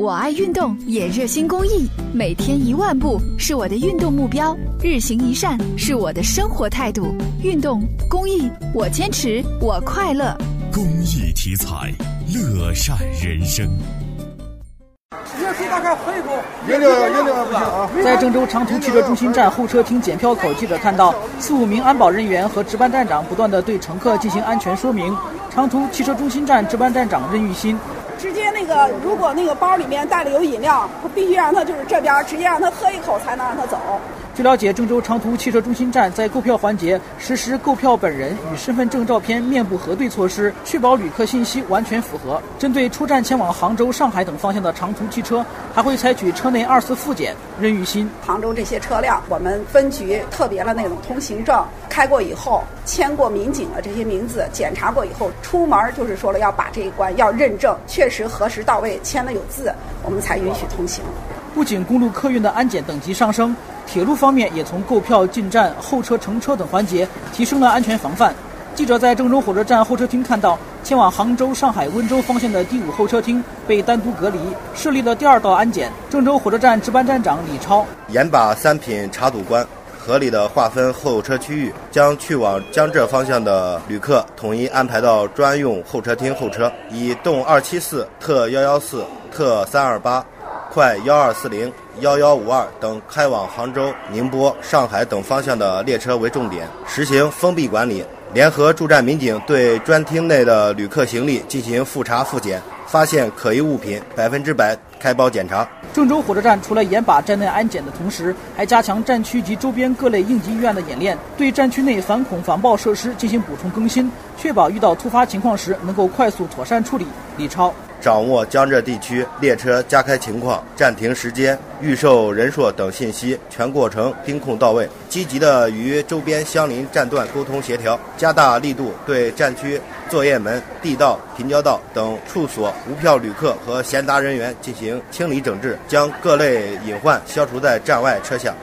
我爱运动，也热心公益，每天一万步是我的运动目标，日行一善是我的生活态度。运动公益，我坚持，我快乐。公益题材，乐善人生。一口。饮料饮料不行啊！在郑州长途汽车中心站候车厅检票口，记者看到四五名安保人员和值班站长不断的对乘客进行安全说明。长途汽车中心站值班站长任玉新。直接那个，如果那个包里面带了有饮料，必须让他就是这边直接让他喝一口才能让他走。据了解，郑州长途汽车中心站在购票环节实施购票本人与身份证照片面部核对措施，确保旅客信息完全符合。针对出站前往杭州、上海等方向的长途汽车，还会采取车内二次复检。任玉新，杭州这些车辆，我们分局特别的那种通行证开过以后，签过民警的这些名字，检查过以后，出门就是说了要把这一关要认证，确实核实到位，签了有字，我们才允许通行。不仅公路客运的安检等级上升，铁路方面也从购票、进站、候车、乘车等环节提升了安全防范。记者在郑州火车站候车厅看到，前往杭州、上海、温州方向的第五候车厅被单独隔离，设立了第二道安检。郑州火车站值班站长李超，严把三品查堵关，合理的划分候车区域，将去往江浙方向的旅客统一安排到专用候车厅候车，以动二七四、特幺幺四、特三二八。快幺二四零、幺幺五二等开往杭州、宁波、上海等方向的列车为重点，实行封闭管理。联合驻站民警对专厅内的旅客行李进行复查复检，发现可疑物品，百分之百开包检查。郑州火车站除了严把站内安检的同时，还加强站区及周边各类应急医院的演练，对站区内反恐防爆设施进行补充更新，确保遇到突发情况时能够快速妥善处理。李超。掌握江浙地区列车加开情况、暂停时间、预售人数等信息，全过程盯控到位。积极的与周边相邻站段沟通协调，加大力度对站区作业门、地道、平交道等处所无票旅客和闲杂人员进行清理整治，将各类隐患消除在站外车厢。